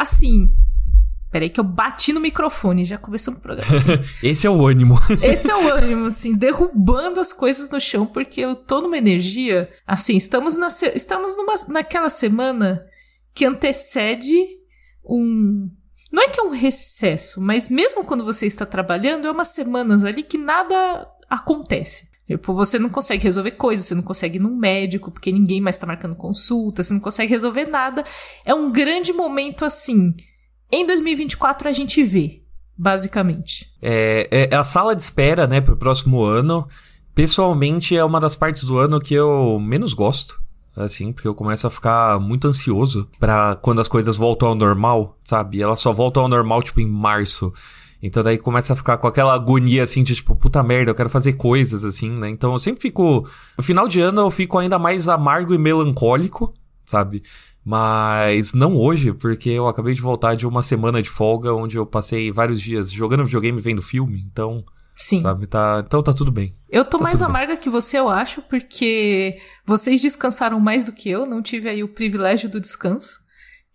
assim, Peraí que eu bati no microfone, já começamos o programa. Assim. Esse é o ânimo. Esse é o ânimo, assim, derrubando as coisas no chão, porque eu tô numa energia. Assim, estamos, na, estamos numa, naquela semana que antecede um. Não é que é um recesso, mas mesmo quando você está trabalhando, é umas semanas ali que nada acontece. Tipo, você não consegue resolver coisas, você não consegue ir num médico, porque ninguém mais está marcando consulta, você não consegue resolver nada. É um grande momento assim em 2024 a gente vê, basicamente. É, é, é a sala de espera, né, pro próximo ano. Pessoalmente, é uma das partes do ano que eu menos gosto. Assim, porque eu começo a ficar muito ansioso para quando as coisas voltam ao normal, sabe? Elas só voltam ao normal, tipo, em março. Então daí começa a ficar com aquela agonia assim de tipo, puta merda, eu quero fazer coisas assim, né? Então eu sempre fico. No final de ano eu fico ainda mais amargo e melancólico, sabe? Mas não hoje, porque eu acabei de voltar de uma semana de folga onde eu passei vários dias jogando videogame e vendo filme, então. Sim. Sabe, tá, então tá tudo bem. Eu tô tá mais amarga bem. que você, eu acho, porque vocês descansaram mais do que eu, não tive aí o privilégio do descanso.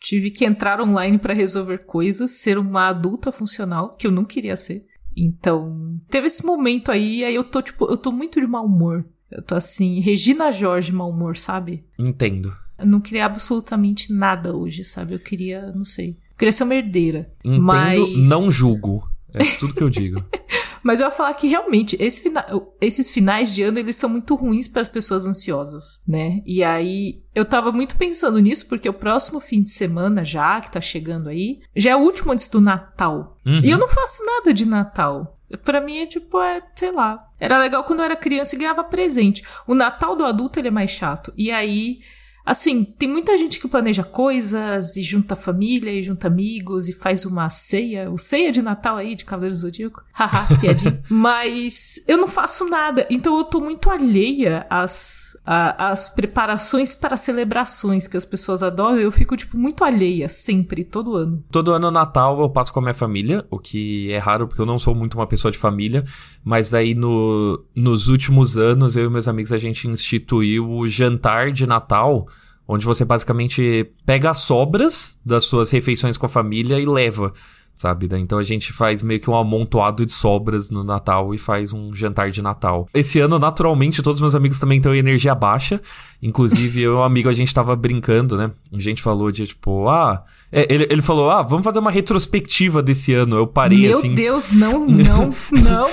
Tive que entrar online para resolver coisas, ser uma adulta funcional, que eu não queria ser. Então, teve esse momento aí, aí eu tô, tipo, eu tô muito de mau humor. Eu tô assim, Regina Jorge mau humor, sabe? Entendo. Eu não queria absolutamente nada hoje, sabe? Eu queria, não sei. Eu queria ser uma herdeira. Entendo, mas... não julgo. É tudo que eu digo. mas eu ia falar que realmente esse fina... esses finais de ano eles são muito ruins para as pessoas ansiosas, né? E aí eu tava muito pensando nisso porque o próximo fim de semana já que tá chegando aí, já é o último antes do Natal. Uhum. E eu não faço nada de Natal. Pra mim é tipo, é, sei lá. Era legal quando eu era criança e ganhava presente. O Natal do adulto ele é mais chato. E aí Assim, tem muita gente que planeja coisas e junta família e junta amigos e faz uma ceia, o ceia de Natal aí de Cavaleiro Zodíaco. Haha, piadinha. Mas eu não faço nada, então eu tô muito alheia às, às preparações para celebrações que as pessoas adoram. Eu fico, tipo, muito alheia sempre, todo ano. Todo ano Natal eu passo com a minha família, o que é raro porque eu não sou muito uma pessoa de família. Mas aí no, nos últimos anos, eu e meus amigos, a gente instituiu o jantar de Natal, onde você basicamente pega as sobras das suas refeições com a família e leva, sabe? Então a gente faz meio que um amontoado de sobras no Natal e faz um jantar de Natal. Esse ano, naturalmente, todos meus amigos também estão em energia baixa. Inclusive, eu e um amigo, a gente tava brincando, né? A gente falou de tipo, ah. É, ele, ele falou, ah, vamos fazer uma retrospectiva desse ano. Eu parei Meu assim. Meu Deus, não, não, não.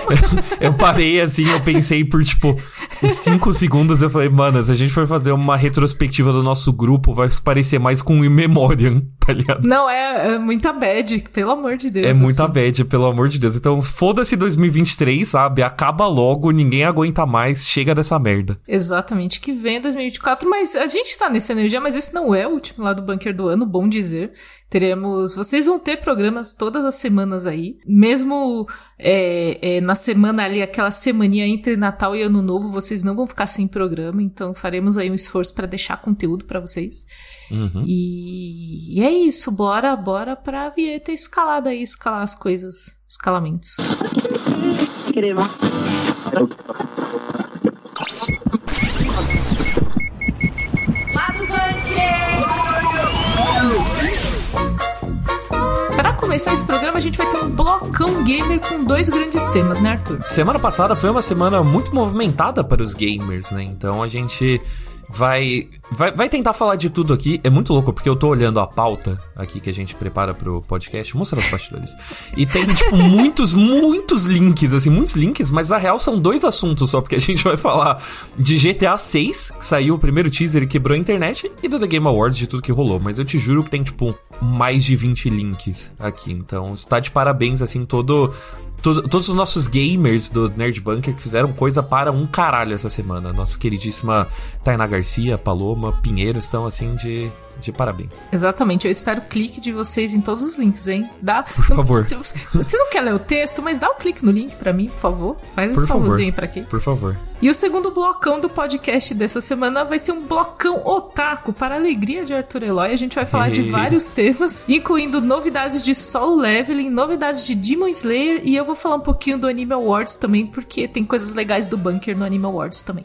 eu parei assim, eu pensei por tipo cinco segundos. Eu falei, mano, se a gente for fazer uma retrospectiva do nosso grupo, vai se parecer mais com o Memoriam, tá ligado? Não, é, é muita bad, pelo amor de Deus. É assim. muita bad, pelo amor de Deus. Então, foda-se 2023, sabe? Acaba logo, ninguém aguenta mais, chega dessa merda. Exatamente, que vem 2024, mas a gente tá nessa energia, mas esse não é o último lá do bunker do ano, bom dizer. Teremos. Vocês vão ter programas todas as semanas aí. Mesmo é, é, na semana ali, aquela semaninha entre Natal e Ano Novo, vocês não vão ficar sem programa. Então faremos aí um esforço para deixar conteúdo para vocês. Uhum. E, e, é isso. Bora, bora pra Vieta escalada aí, escalar as coisas. Escalamentos. Queremos. Começar esse programa, a gente vai ter um blocão gamer com dois grandes temas, né, Arthur? Semana passada foi uma semana muito movimentada para os gamers, né? Então a gente vai, vai, vai tentar falar de tudo aqui. É muito louco, porque eu tô olhando a pauta aqui que a gente prepara pro podcast, mostra os bastidores. E tem, tipo, muitos, muitos links, assim, muitos links, mas na real são dois assuntos só, porque a gente vai falar de GTA 6, que saiu o primeiro teaser e quebrou a internet, e do The Game Awards, de tudo que rolou. Mas eu te juro que tem, tipo, mais de 20 links aqui. Então, está de parabéns, assim, todo todos os nossos gamers do Nerd Bunker que fizeram coisa para um caralho essa semana. Nossa queridíssima Tainá Garcia, Paloma, Pinheiro estão assim de de parabéns. Exatamente. Eu espero o clique de vocês em todos os links, hein? Dá. Por favor. Se, você não quer ler o texto, mas dá um clique no link para mim, por favor. Faz esse favorzinho aí pra quem. Por favor. E o segundo blocão do podcast dessa semana vai ser um blocão otaku para a alegria de Arthur Eloy. A gente vai falar de vários temas, incluindo novidades de solo leveling, novidades de Demon Slayer e eu vou falar um pouquinho do Anime Awards também, porque tem coisas legais do bunker no Anime Awards também.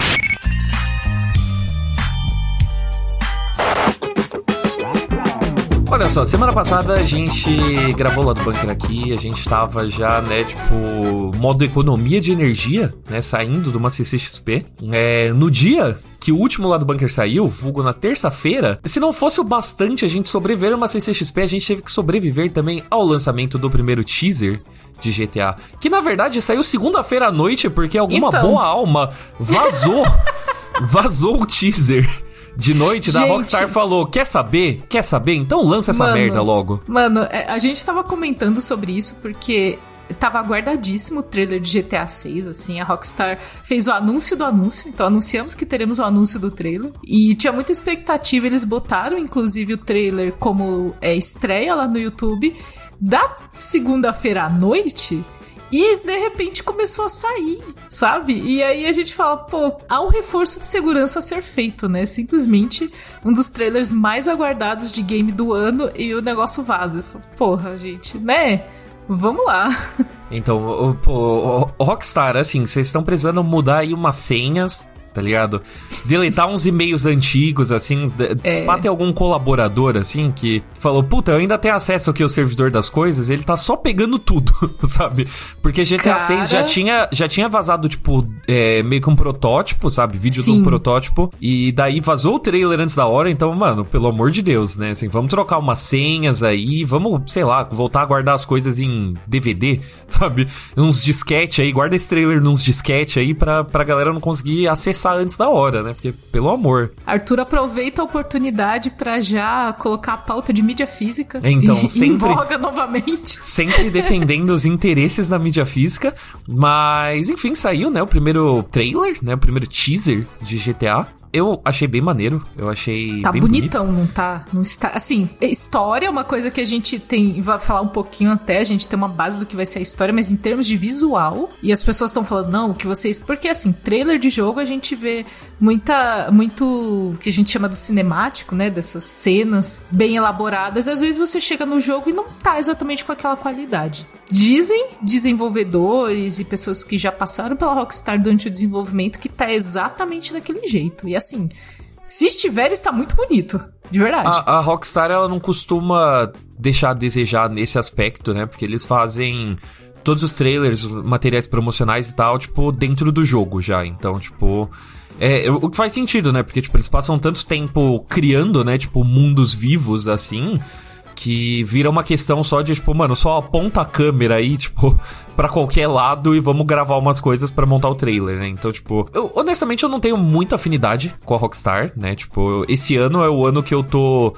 Olha só, semana passada a gente gravou lá do bunker aqui, a gente tava já, né, tipo, modo economia de energia, né, saindo de uma CCXP. É, no dia que o último lá do bunker saiu, vulgo na terça-feira, se não fosse o bastante a gente sobreviver a uma CCXP, a gente teve que sobreviver também ao lançamento do primeiro teaser de GTA, que na verdade saiu segunda-feira à noite porque alguma então... boa alma vazou, vazou o teaser de noite da Rockstar falou: Quer saber? Quer saber? Então lança essa mano, merda logo. Mano, é, a gente tava comentando sobre isso porque tava aguardadíssimo o trailer de GTA 6, assim, a Rockstar fez o anúncio do anúncio, então anunciamos que teremos o anúncio do trailer, e tinha muita expectativa, eles botaram inclusive o trailer como é, estreia lá no YouTube, da segunda-feira à noite, e de repente começou a sair, sabe? E aí a gente fala, pô, há um reforço de segurança a ser feito, né? Simplesmente um dos trailers mais aguardados de game do ano e o negócio vaza. Porra, gente, né? Vamos lá. Então, o Rockstar, assim, vocês estão precisando mudar aí umas senhas tá ligado? Deletar uns e-mails antigos, assim, é. tem algum colaborador, assim, que falou, puta, eu ainda tenho acesso aqui ao servidor das coisas, ele tá só pegando tudo, sabe? Porque GTA Cara... 6 já tinha, já tinha vazado, tipo, é, meio que um protótipo, sabe? Vídeo Sim. do protótipo, e daí vazou o trailer antes da hora, então, mano, pelo amor de Deus, né? Assim, vamos trocar umas senhas aí, vamos, sei lá, voltar a guardar as coisas em DVD, sabe? Uns disquete aí, guarda esse trailer nos disquete aí pra, pra galera não conseguir acessar lançar antes da hora, né? Porque, pelo amor. Arthur aproveita a oportunidade para já colocar a pauta de mídia física então, e, sempre, em novamente. Sempre defendendo os interesses da mídia física. Mas, enfim, saiu, né? O primeiro trailer, né? O primeiro teaser de GTA. Eu achei bem maneiro, eu achei tá bonitão, bonito. não tá? Não está, assim, história é uma coisa que a gente tem, vai falar um pouquinho até, a gente tem uma base do que vai ser a história, mas em termos de visual, e as pessoas estão falando, não, o que vocês, porque assim, trailer de jogo a gente vê muita, muito, que a gente chama do cinemático, né, dessas cenas bem elaboradas, às vezes você chega no jogo e não tá exatamente com aquela qualidade. Dizem desenvolvedores e pessoas que já passaram pela Rockstar durante o desenvolvimento que tá exatamente daquele jeito. E assim, se estiver, está muito bonito. De verdade. A, a, Rockstar, ela não costuma deixar a desejar nesse aspecto, né? Porque eles fazem todos os trailers, materiais promocionais e tal, tipo, dentro do jogo já. Então, tipo. É, o que faz sentido, né? Porque, tipo, eles passam tanto tempo criando, né? Tipo, mundos vivos assim que vira uma questão só de, tipo, mano, só aponta a câmera aí, tipo, para qualquer lado e vamos gravar umas coisas para montar o trailer, né? Então, tipo, eu, honestamente eu não tenho muita afinidade com a Rockstar, né? Tipo, esse ano é o ano que eu tô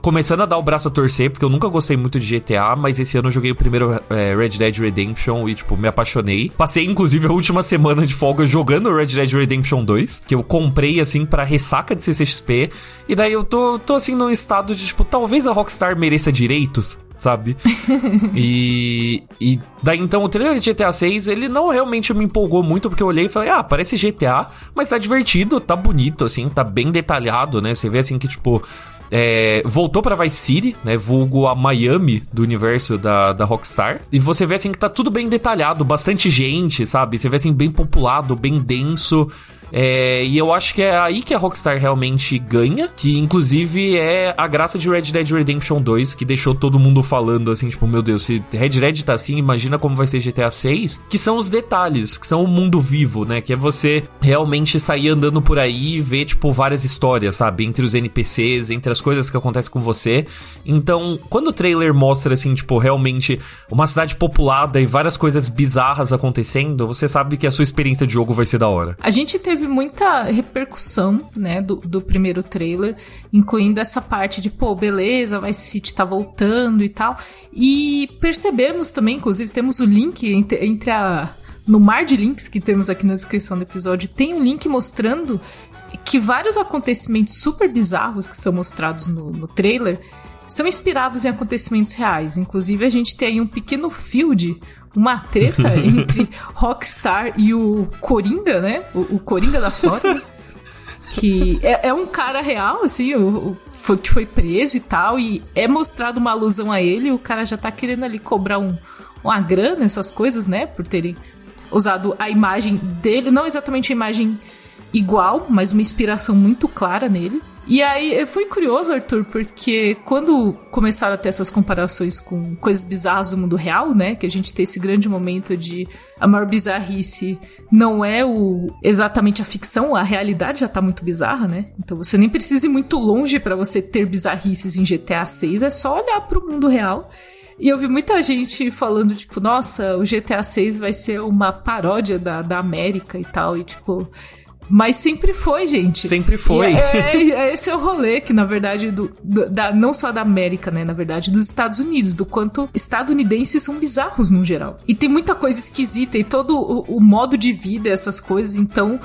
começando a dar o braço a torcer, porque eu nunca gostei muito de GTA, mas esse ano eu joguei o primeiro é, Red Dead Redemption e, tipo, me apaixonei. Passei, inclusive, a última semana de folga jogando Red Dead Redemption 2, que eu comprei, assim, pra ressaca de CCXP. E daí eu tô, tô assim, num estado de, tipo, talvez a Rockstar mereça direitos, sabe? e, e daí então o trailer de GTA 6, ele não realmente me empolgou muito, porque eu olhei e falei, ah, parece GTA, mas tá divertido, tá bonito, assim, tá bem detalhado, né? Você vê assim que, tipo, é, voltou para Vice City, né? Vulgo a Miami do universo da, da Rockstar. E você vê assim que tá tudo bem detalhado, bastante gente, sabe? Você vê assim bem populado, bem denso. É, e eu acho que é aí que a Rockstar realmente ganha, que inclusive é a graça de Red Dead Redemption 2, que deixou todo mundo falando assim, tipo, meu Deus, se Red Dead tá assim, imagina como vai ser GTA 6, que são os detalhes, que são o mundo vivo, né? Que é você realmente sair andando por aí e ver, tipo, várias histórias, sabe? Entre os NPCs, entre as coisas que acontecem com você. Então, quando o trailer mostra, assim, tipo, realmente uma cidade populada e várias coisas bizarras acontecendo, você sabe que a sua experiência de jogo vai ser da hora. A gente teve teve muita repercussão, né, do, do primeiro trailer, incluindo essa parte de, pô, beleza, Vice City tá voltando e tal. E percebemos também, inclusive, temos o link entre, entre a. No mar de links que temos aqui na descrição do episódio, tem um link mostrando que vários acontecimentos super bizarros que são mostrados no, no trailer são inspirados em acontecimentos reais. Inclusive, a gente tem aí um pequeno field uma treta entre Rockstar e o Coringa, né? O, o Coringa da Flórida. que é, é, um cara real, assim, o, o, foi, que foi preso e tal, e é mostrado uma alusão a ele, o cara já tá querendo ali cobrar um, uma grana, essas coisas, né? Por terem usado a imagem dele, não exatamente a imagem igual, mas uma inspiração muito clara nele. E aí, fui curioso, Arthur, porque quando começaram a ter essas comparações com coisas bizarras do mundo real, né? Que a gente tem esse grande momento de a maior bizarrice não é o exatamente a ficção, a realidade já tá muito bizarra, né? Então você nem precisa ir muito longe para você ter bizarrices em GTA 6, é só olhar para o mundo real. E eu vi muita gente falando, tipo, nossa, o GTA 6 vai ser uma paródia da, da América e tal. E, tipo, mas sempre foi, gente. Sempre foi. É, é, é, esse é o rolê que, na verdade, do, do, da, não só da América, né? Na verdade, dos Estados Unidos, do quanto estadunidenses são bizarros no geral. E tem muita coisa esquisita e todo o, o modo de vida, essas coisas, então.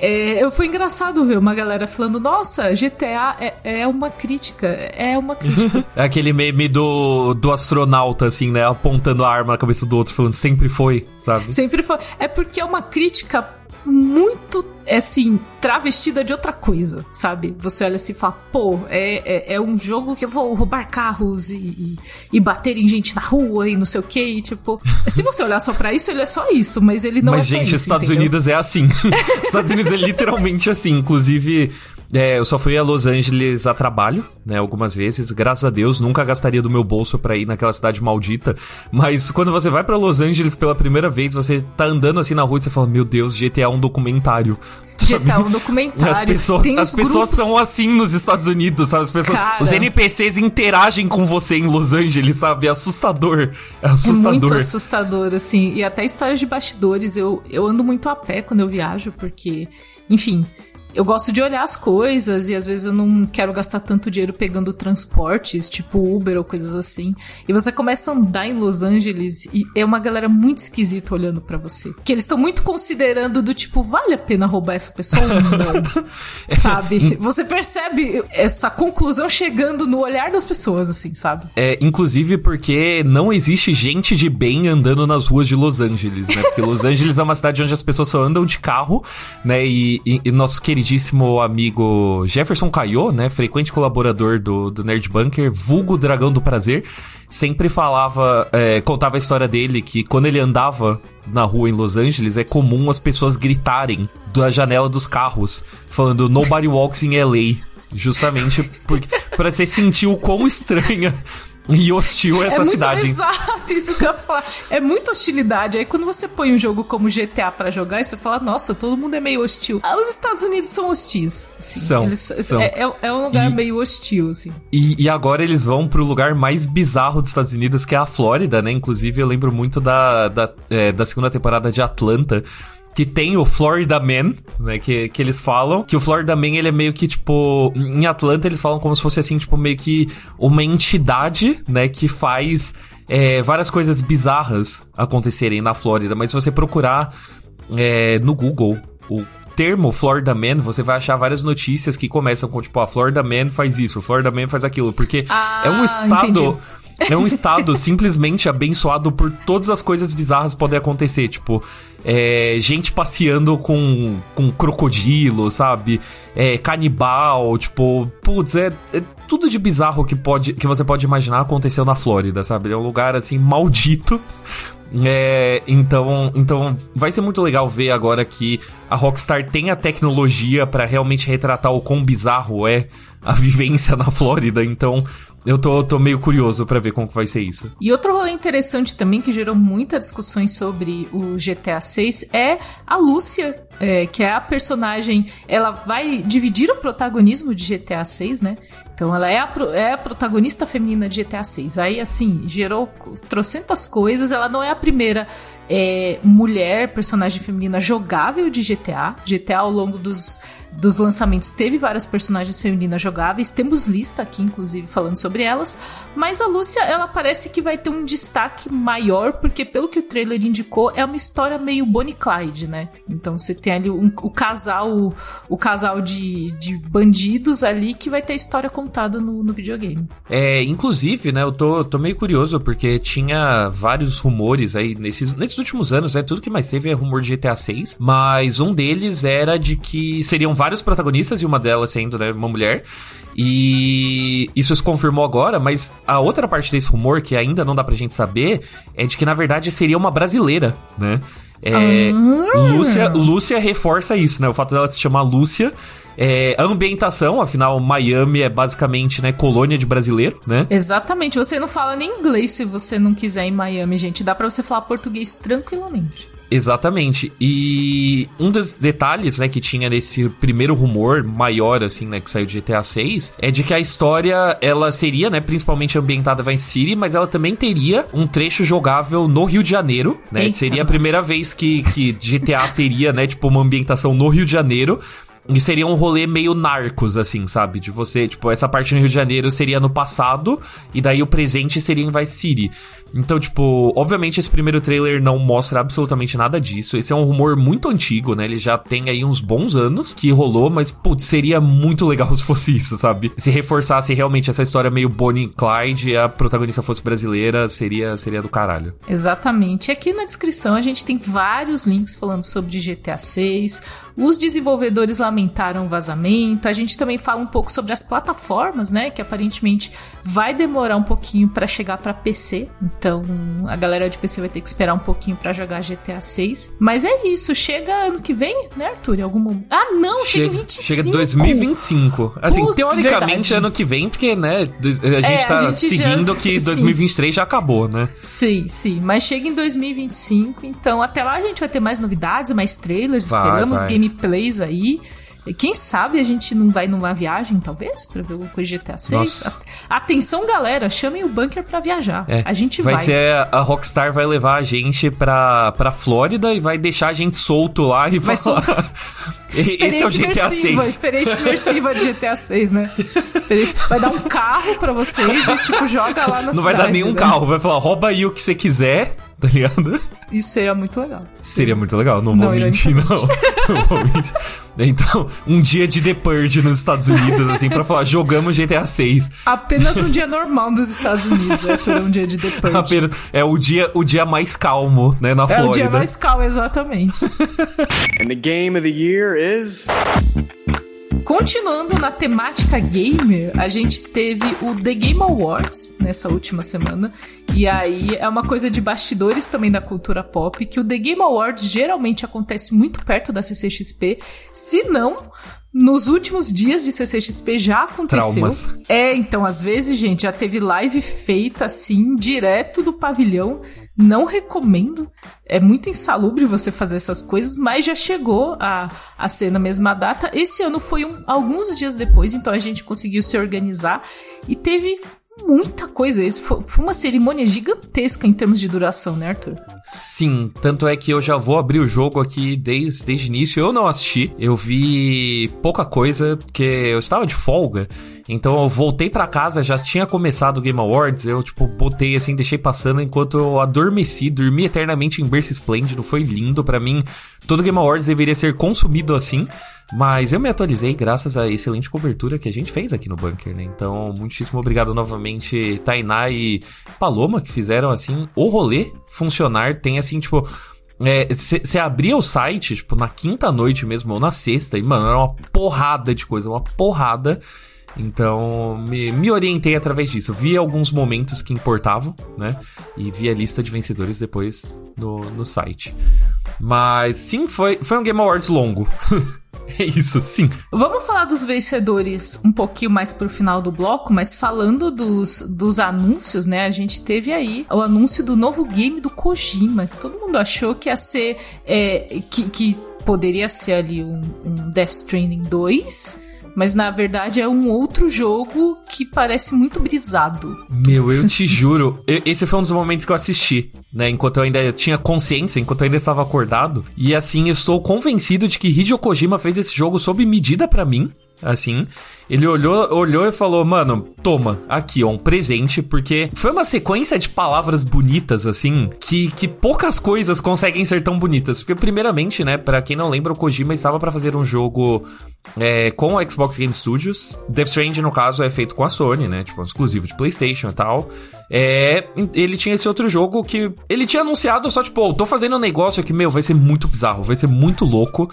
É, foi engraçado ver uma galera falando, nossa, GTA é, é uma crítica, é uma crítica. é aquele meme do, do astronauta, assim, né, apontando a arma na cabeça do outro, falando, sempre foi, sabe? Sempre foi. É porque é uma crítica muito, assim, travestida de outra coisa, sabe? Você olha assim e fala, pô, é, é, é um jogo que eu vou roubar carros e, e, e, bater em gente na rua e não sei o que, e tipo... Se você olhar só pra isso, ele é só isso, mas ele não mas, é gente, só isso, Estados entendeu? Unidos é assim. Estados Unidos é literalmente assim, inclusive... É, eu só fui a Los Angeles a trabalho, né, algumas vezes. Graças a Deus, nunca gastaria do meu bolso pra ir naquela cidade maldita. Mas quando você vai para Los Angeles pela primeira vez, você tá andando assim na rua e você fala: Meu Deus, GTA é um documentário. GTA é um documentário. As pessoas, as pessoas são assim nos Estados Unidos, sabe? As pessoas, Cara. os NPCs interagem com você em Los Angeles, sabe? É assustador. É assustador. É muito assustador, assim. E até histórias de bastidores. Eu, eu ando muito a pé quando eu viajo, porque, enfim, eu gosto de olhar as coisas e às vezes eu não quero gastar tanto dinheiro pegando transportes, tipo Uber ou coisas assim. E você começa a andar em Los Angeles e é uma galera muito esquisita olhando para você. Que eles estão muito considerando do tipo, vale a pena roubar essa pessoa ou não? sabe? Você percebe essa conclusão chegando no olhar das pessoas, assim, sabe? É, inclusive porque não existe gente de bem andando nas ruas de Los Angeles, né? Porque Los Angeles é uma cidade onde as pessoas só andam de carro, né? E, e, e nosso queridíssimo amigo Jefferson Caio, né? Frequente colaborador do, do Nerd Bunker, vulgo Dragão do Prazer, sempre falava, é, contava a história dele que quando ele andava na rua em Los Angeles, é comum as pessoas gritarem da janela dos carros, falando Nobody Walks in LA. Justamente porque, pra você sentir o quão estranha e hostil essa é muito cidade. Exato, isso que eu ia falar. É muita hostilidade. Aí quando você põe um jogo como GTA para jogar, você fala, nossa, todo mundo é meio hostil. Ah, os Estados Unidos são hostis. Assim. São, Eles, são. É, é, é um lugar E- meio hostil, assim. E, e agora eles vão pro lugar mais bizarro dos Estados Unidos, que é a Flórida, né? Inclusive, eu lembro muito da, da, é, da segunda temporada de Atlanta. Que tem o Florida Man, né? Que, que eles falam. Que o Florida Man, ele é meio que, tipo... Em Atlanta, eles falam como se fosse, assim, tipo, meio que uma entidade, né? Que faz é, várias coisas bizarras acontecerem na Flórida. Mas se você procurar é, no Google o termo Florida Man, você vai achar várias notícias que começam com, tipo, a Florida Man faz isso, Florida Man faz aquilo. Porque Ah, é um estado... entendi. É um estado simplesmente abençoado por todas as coisas bizarras podem acontecer. Tipo, é, gente passeando com, com crocodilo, sabe? É, canibal, tipo, putz, é, é tudo de bizarro que, pode, que você pode imaginar aconteceu na Flórida, sabe? É um lugar assim maldito. É, então, então vai ser muito legal ver agora que a Rockstar tem a tecnologia pra realmente retratar o quão bizarro é a vivência na Flórida. Então, eu tô, tô meio curioso pra ver como que vai ser isso. E outro rolê interessante também que gerou muitas discussões sobre o GTA 6 é a Lúcia, é, que é a personagem. Ela vai dividir o protagonismo de GTA 6, né? Então ela é a, é a protagonista feminina de GTA 6. Aí, assim, gerou trocentas coisas. Ela não é a primeira é, mulher, personagem feminina jogável de GTA. GTA ao longo dos dos lançamentos teve várias personagens femininas jogáveis, temos lista aqui, inclusive, falando sobre elas, mas a Lúcia, ela parece que vai ter um destaque maior, porque pelo que o trailer indicou, é uma história meio Bonnie Clyde, né? Então você tem ali um- o casal, o casal de, de bandidos ali que vai ter a história contada no, no videogame. É, inclusive, né, eu tô, tô meio curioso, porque tinha vários rumores aí nesses, nesses últimos anos, né? Tudo que mais teve é rumor de GTA 6, mas um deles era de que seriam vários protagonistas, e uma delas sendo, né, uma mulher. E isso se confirmou agora, mas a outra parte desse rumor, que ainda não dá pra gente saber, é de que na verdade seria uma brasileira, né? É, Ah. Lúcia, Lúcia reforça isso, né? O fato dela se chamar Lúcia É, a ambientação, afinal, Miami é basicamente, né, colônia de brasileiro, né? Exatamente. Você não fala nem inglês se você não quiser em Miami, gente. Dá pra você falar português tranquilamente. Exatamente. E um dos detalhes, né, que tinha nesse primeiro rumor maior, assim, né, que saiu de GTA 6, é de que a história, ela seria, né, principalmente ambientada em Vice City, mas ela também teria um trecho jogável no Rio de Janeiro, né? Eita, seria nossa. a primeira vez que, que GTA teria, né, tipo, uma ambientação no Rio de Janeiro. E seria um rolê meio narcos, assim, sabe? De você, tipo, essa parte no Rio de Janeiro seria no passado, e daí o presente seria em Vice City. Então, tipo, obviamente esse primeiro trailer não mostra absolutamente nada disso. Esse é um rumor muito antigo, né? Ele já tem aí uns bons anos que rolou, mas, putz, seria muito legal se fosse isso, sabe? Se reforçasse realmente essa história meio Bonnie e Clyde e a protagonista fosse brasileira, seria, seria do caralho. Exatamente. Aqui na descrição a gente tem vários links falando sobre GTA 6. Os desenvolvedores lamentaram o vazamento. A gente também fala um pouco sobre as plataformas, né? Que aparentemente vai demorar um pouquinho para chegar para PC. Então, a galera de PC vai ter que esperar um pouquinho para jogar GTA 6. Mas é isso, chega ano que vem, né, Arthur? Em algum momento. Ah, não, chega, chega em 25. Chega 2025. Assim, Puts, teoricamente, verdade. ano que vem, porque, né, a gente é, tá a gente seguindo já... que 2023 sim. já acabou, né? Sim, sim. Mas chega em 2025, então até lá a gente vai ter mais novidades, mais trailers, vai, esperamos vai. gameplays aí. Quem sabe a gente não vai numa viagem, talvez, pra ver alguma coisa de GTA 6? Nossa. Atenção, galera, chamem o bunker pra viajar. É, a gente vai. Vai ser a Rockstar vai levar a gente pra, pra Flórida e vai deixar a gente solto lá e vai falar. Sol... Esse é o GTA 6. Experiência imersiva de GTA 6, né? Vai dar um carro pra vocês e, tipo, joga lá na Não cidade, vai dar nenhum né? carro, vai falar, rouba aí o que você quiser tá ligado? Isso seria muito legal. Seria muito legal, não, não vou mentir, não. não vou mentir. Então, um dia de The Purge nos Estados Unidos, assim, pra falar, jogamos GTA 6. Apenas um dia normal nos Estados Unidos, é por um dia de The Purge. Apenas, é o dia, o dia mais calmo, né, na é Flórida. É o dia mais calmo, exatamente. And the game of the year is... Continuando na temática gamer, a gente teve o The Game Awards nessa última semana. E aí é uma coisa de bastidores também da cultura pop, que o The Game Awards geralmente acontece muito perto da CCXP, se não nos últimos dias de CCXP já aconteceu. Traumas. É, então, às vezes, gente, já teve live feita assim, direto do pavilhão. Não recomendo. É muito insalubre você fazer essas coisas, mas já chegou a, a ser na mesma data. Esse ano foi um, alguns dias depois, então a gente conseguiu se organizar e teve muita coisa. Isso foi, foi, uma cerimônia gigantesca em termos de duração, né, Arthur? Sim, tanto é que eu já vou abrir o jogo aqui desde, desde o início. Eu não assisti, eu vi pouca coisa, porque eu estava de folga. Então eu voltei para casa, já tinha começado o Game Awards, eu tipo botei assim, deixei passando enquanto eu adormeci, dormi eternamente em berço esplêndido, foi lindo para mim. Todo Game Awards deveria ser consumido assim. Mas eu me atualizei graças à excelente cobertura que a gente fez aqui no Bunker, né? Então, muitíssimo obrigado novamente, Tainá e Paloma, que fizeram, assim, o rolê funcionar. Tem, assim, tipo... Você é, abria o site, tipo, na quinta noite mesmo, ou na sexta, e, mano, era uma porrada de coisa, uma porrada. Então, me, me orientei através disso. Vi alguns momentos que importavam, né? E vi a lista de vencedores depois no, no site. Mas, sim, foi, foi um Game Awards longo. É isso, sim. Vamos falar dos vencedores um pouquinho mais pro final do bloco, mas falando dos, dos anúncios, né? A gente teve aí o anúncio do novo game do Kojima, que todo mundo achou que ia ser. É, que, que poderia ser ali um, um Death Stranding 2 mas na verdade é um outro jogo que parece muito brisado. Meu, eu te juro, esse foi um dos momentos que eu assisti, né? Enquanto eu ainda tinha consciência, enquanto eu ainda estava acordado. E assim, eu sou convencido de que Hideo Kojima fez esse jogo sob medida para mim assim. Ele olhou, olhou e falou: "Mano, toma, aqui, ó, um presente", porque foi uma sequência de palavras bonitas assim, que, que poucas coisas conseguem ser tão bonitas. Porque primeiramente, né, para quem não lembra, o Kojima estava para fazer um jogo é, com o Xbox Game Studios. Death Stranding, no caso, é feito com a Sony, né, tipo, um exclusivo de PlayStation e tal. É, ele tinha esse outro jogo que ele tinha anunciado só tipo, oh, tô fazendo um negócio que, meu, vai ser muito bizarro, vai ser muito louco.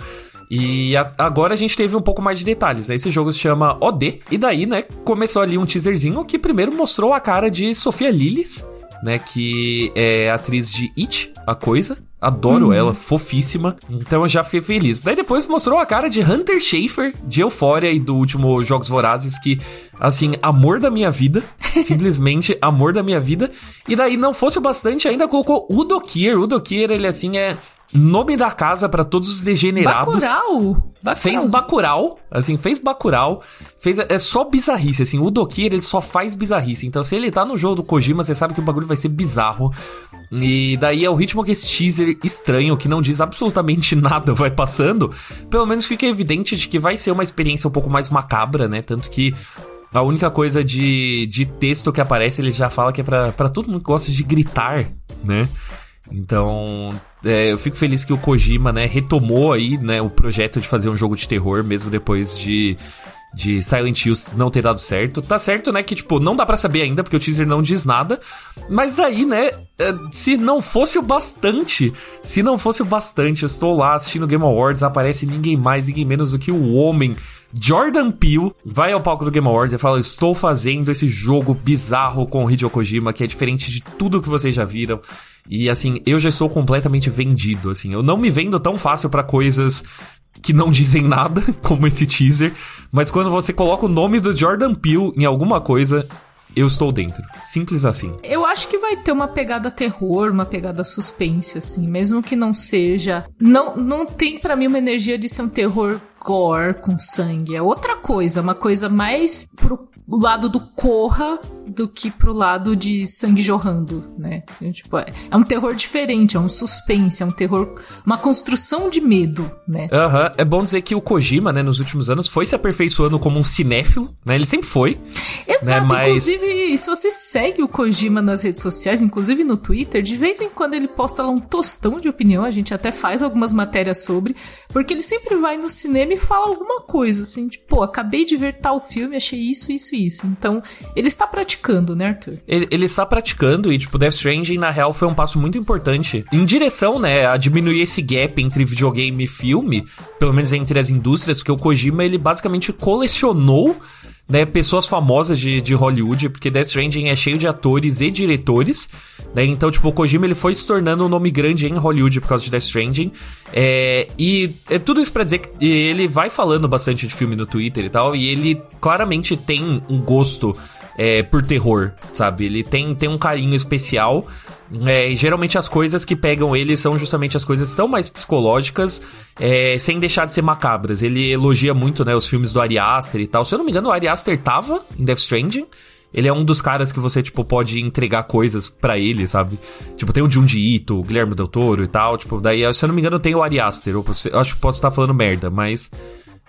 E a, agora a gente teve um pouco mais de detalhes. Né? Esse jogo se chama OD. E daí, né, começou ali um teaserzinho que primeiro mostrou a cara de Sofia Lillis, né, que é atriz de It, a coisa, Adoro ela, fofíssima. Então eu já fiquei feliz. Daí depois mostrou a cara de Hunter Schafer, de Euphoria e do último Jogos Vorazes, que, assim, amor da minha vida. simplesmente amor da minha vida. E daí, não fosse o bastante, ainda colocou Udo Kier. Udo Kier, ele, assim, é nome da casa para todos os degenerados. Bacurau. Bacurau. Fez Bacurau, assim, fez Bacurau, fez, é só bizarrice, assim, o Dokir, ele só faz bizarrice, então se ele tá no jogo do Kojima, você sabe que o bagulho vai ser bizarro, e daí é o ritmo que esse teaser estranho, que não diz absolutamente nada, vai passando, pelo menos fica evidente de que vai ser uma experiência um pouco mais macabra, né, tanto que a única coisa de, de texto que aparece, ele já fala que é pra todo mundo que gosta de gritar, né, então, é, eu fico feliz que o Kojima, né, retomou aí, né, o projeto de fazer um jogo de terror, mesmo depois de, de Silent Hill não ter dado certo. Tá certo, né, que, tipo, não dá para saber ainda, porque o teaser não diz nada. Mas aí, né, é, se não fosse o bastante, se não fosse o bastante, eu estou lá assistindo Game Awards, aparece ninguém mais, ninguém menos do que o homem Jordan Peele vai ao palco do Game Awards e fala: Estou fazendo esse jogo bizarro com o Hideo Kojima, que é diferente de tudo que vocês já viram. E assim, eu já estou completamente vendido, assim. Eu não me vendo tão fácil para coisas que não dizem nada, como esse teaser, mas quando você coloca o nome do Jordan Peele em alguma coisa, eu estou dentro. Simples assim. Eu acho que vai ter uma pegada terror, uma pegada suspense, assim, mesmo que não seja. Não, não tem para mim uma energia de ser um terror gore com sangue. É outra coisa, uma coisa mais pro lado do corra do que pro lado de sangue jorrando, né? Tipo, é, é um terror diferente, é um suspense, é um terror, uma construção de medo, né? Aham, uhum. é bom dizer que o Kojima, né, nos últimos anos foi se aperfeiçoando como um cinéfilo, né? Ele sempre foi. Exato, né? Mas... inclusive, se você segue o Kojima nas redes sociais, inclusive no Twitter, de vez em quando ele posta lá um tostão de opinião, a gente até faz algumas matérias sobre, porque ele sempre vai no cinema e fala alguma coisa, assim, tipo, pô, acabei de ver tal filme, achei isso, isso e isso. Então, ele está praticando praticando, né, Arthur? Ele, ele, está praticando e, tipo, Death Stranding, na real, foi um passo muito importante em direção, né, a diminuir esse gap entre videogame e filme, pelo menos entre as indústrias, porque o Kojima, ele basicamente colecionou né, pessoas famosas de, de Hollywood, porque Death Stranding é cheio de atores e diretores, né, então, tipo, o Kojima, ele foi se tornando um nome grande em Hollywood por causa de Death Stranding, é, e é tudo isso pra dizer que ele vai falando bastante de filme no Twitter e tal, e ele claramente tem um gosto é, por terror, sabe? Ele tem, tem um carinho especial. É, geralmente as coisas que pegam ele são justamente as coisas que são mais psicológicas, é, sem deixar de ser macabras. Ele elogia muito, né, os filmes do Ari Aster e tal. Se eu não me engano, o Ari Aster tava em Death Stranding. Ele é um dos caras que você, tipo, pode entregar coisas para ele, sabe? Tipo, tem o Junji Ito, o Guilherme Del Toro e tal. Tipo, daí, se eu não me engano, tem o Ari Aster. Eu acho que posso estar falando merda, mas...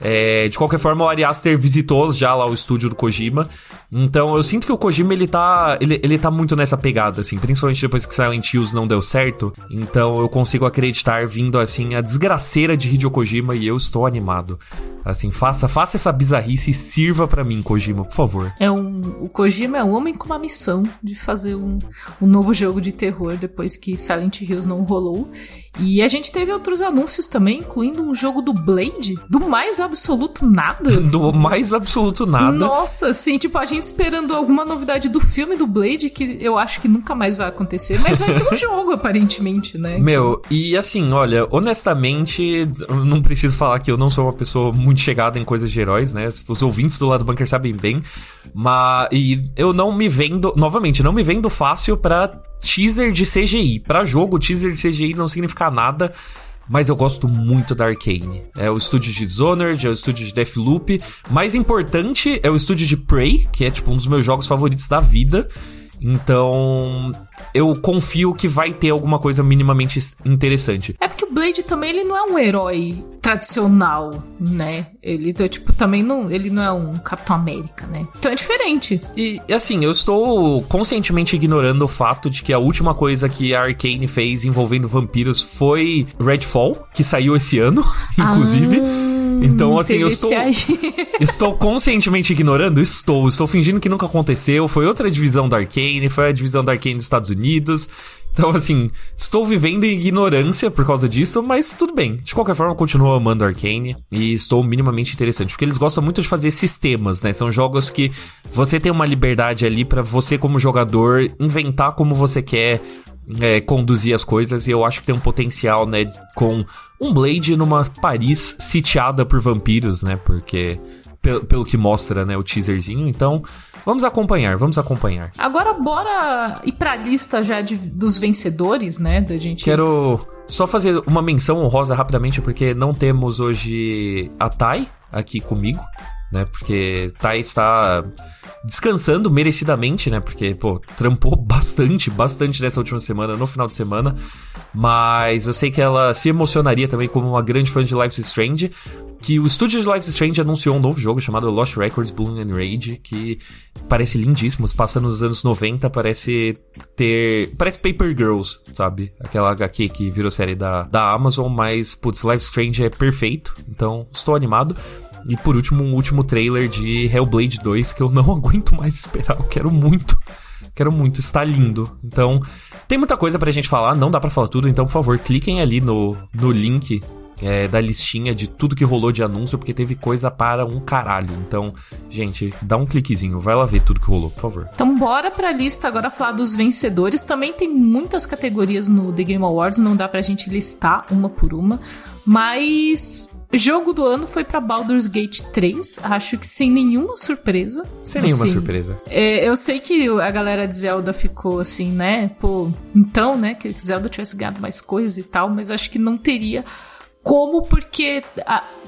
É, de qualquer forma, o Ari Aster visitou já lá o estúdio do Kojima. Então eu sinto que o Kojima ele tá, ele, ele tá muito nessa pegada, assim, principalmente depois que Silent Hills não deu certo. Então eu consigo acreditar vindo assim a desgraceira de Hideo Kojima e eu estou animado. Assim, faça, faça essa bizarrice e sirva para mim, Kojima, por favor. É um, o Kojima é um homem com uma missão de fazer um, um novo jogo de terror depois que Silent Hills não rolou. E a gente teve outros anúncios também, incluindo um jogo do Blade, do mais absoluto nada. do mais absoluto nada. Nossa, assim, tipo, a gente esperando alguma novidade do filme do Blade, que eu acho que nunca mais vai acontecer, mas vai ter um jogo, aparentemente, né? Meu, e assim, olha, honestamente, não preciso falar que eu não sou uma pessoa muito chegada em coisas de heróis, né? Os ouvintes do lado do bunker sabem bem. Mas. E eu não me vendo. Novamente, não me vendo fácil pra teaser de CGI. Para jogo, teaser de CGI não significa nada. Mas eu gosto muito da Arcane. É o estúdio de Dishonored, é o estúdio de Deathloop. Mais importante é o estúdio de Prey, que é tipo um dos meus jogos favoritos da vida. Então, eu confio que vai ter alguma coisa minimamente interessante. É porque o Blade também ele não é um herói tradicional, né? Ele tipo também não, ele não é um Capitão América, né? Então é diferente. E assim, eu estou conscientemente ignorando o fato de que a última coisa que a Arcane fez envolvendo vampiros foi Redfall, que saiu esse ano, inclusive. Ah. Então, assim, eu estou. estou conscientemente ignorando? Estou. Estou fingindo que nunca aconteceu. Foi outra divisão da Arkane, foi a divisão da Arkane dos Estados Unidos. Então, assim, estou vivendo em ignorância por causa disso, mas tudo bem. De qualquer forma, eu continuo amando Arkane e estou minimamente interessante, porque eles gostam muito de fazer sistemas, né? São jogos que você tem uma liberdade ali para você, como jogador, inventar como você quer é, conduzir as coisas e eu acho que tem um potencial, né, com um Blade numa Paris sitiada por vampiros, né, porque pelo, pelo que mostra, né, o teaserzinho, então vamos acompanhar, vamos acompanhar. Agora bora ir pra lista já de, dos vencedores, né, da gente... Quero só fazer uma menção honrosa rapidamente, porque não temos hoje a Thay aqui comigo, né, porque Thay está descansando merecidamente, né? Porque, pô, trampou bastante, bastante nessa última semana, no final de semana. Mas eu sei que ela se emocionaria também como uma grande fã de Life Strange. Que o estúdio de Life Strange anunciou um novo jogo chamado Lost Records Bloom and Rage, que parece lindíssimo, passa nos anos 90, parece ter. Parece Paper Girls, sabe? Aquela HQ que virou série da, da Amazon, mas, putz, Life Strange é perfeito, então estou animado. E por último, um último trailer de Hellblade 2 que eu não aguento mais esperar. Eu quero muito. Quero muito, está lindo. Então, tem muita coisa pra gente falar, não dá pra falar tudo, então, por favor, cliquem ali no, no link é, da listinha de tudo que rolou de anúncio, porque teve coisa para um caralho. Então, gente, dá um cliquezinho, vai lá ver tudo que rolou, por favor. Então, bora pra lista agora falar dos vencedores. Também tem muitas categorias no The Game Awards, não dá pra gente listar uma por uma, mas Jogo do ano foi para Baldur's Gate 3, acho que sem nenhuma surpresa. Sem assim, nenhuma surpresa. É, eu sei que a galera de Zelda ficou assim, né? Pô, então, né? Que Zelda tivesse ganhado mais coisas e tal, mas acho que não teria como porque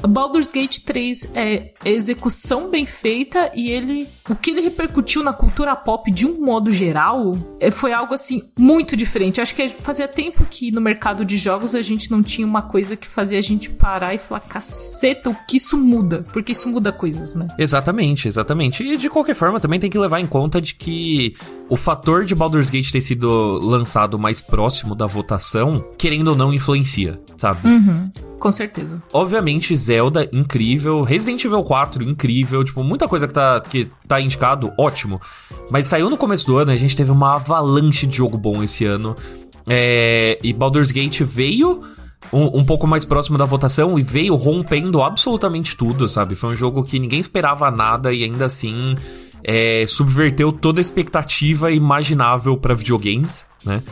Baldur's Gate 3 é execução bem feita e ele o que ele repercutiu na cultura pop de um modo geral é, foi algo assim muito diferente. Acho que fazia tempo que no mercado de jogos a gente não tinha uma coisa que fazia a gente parar e falar caceta, o que isso muda? Porque isso muda coisas, né? Exatamente, exatamente. E de qualquer forma também tem que levar em conta de que o fator de Baldur's Gate ter sido lançado mais próximo da votação, querendo ou não, influencia, sabe? Uhum. Com certeza. Obviamente, Zelda, incrível. Resident Evil 4, incrível. Tipo, muita coisa que tá, que tá indicado, ótimo. Mas saiu no começo do ano, a gente teve uma avalanche de jogo bom esse ano. É, e Baldur's Gate veio um, um, pouco mais próximo da votação e veio rompendo absolutamente tudo, sabe? Foi um jogo que ninguém esperava nada e ainda assim é, subverteu toda a expectativa imaginável para videogames, né?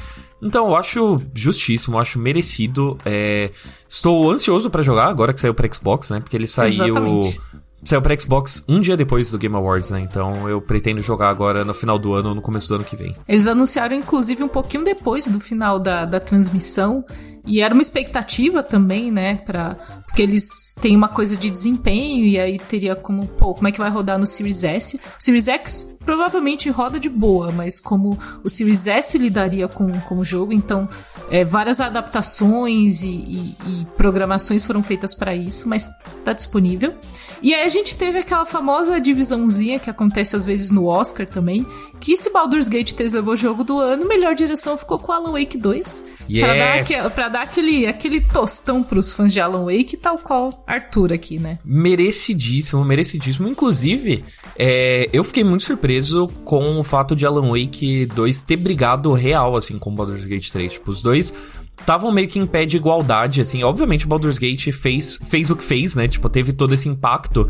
Então, eu acho justíssimo, eu acho merecido. É... Estou ansioso para jogar agora que saiu para Xbox, né? Porque ele saiu. Exatamente. Saiu pra Xbox um dia depois do Game Awards, né? Então eu pretendo jogar agora no final do ano ou no começo do ano que vem. Eles anunciaram, inclusive, um pouquinho depois do final da, da transmissão. E era uma expectativa também, né? Pra, porque eles têm uma coisa de desempenho e aí teria como, pô, como é que vai rodar no Series S? O Series X provavelmente roda de boa, mas como o Series S lidaria com, com o jogo, então é, várias adaptações e, e, e programações foram feitas para isso, mas tá disponível. E aí a gente teve aquela famosa divisãozinha que acontece às vezes no Oscar também, que se Baldur's Gate 3 levou o jogo do ano, melhor direção ficou com Alan Wake 2. Yes. Pra dar, aquele, pra dar aquele, aquele tostão pros fãs de Alan Wake, tal qual Arthur aqui, né? Merecidíssimo, merecidíssimo. Inclusive, é, eu fiquei muito surpreso com o fato de Alan Wake 2 ter brigado real, assim, com Baldur's Gate 3. Tipo, os dois estavam meio que em pé de igualdade, assim. Obviamente, Baldur's Gate fez, fez o que fez, né? Tipo, teve todo esse impacto.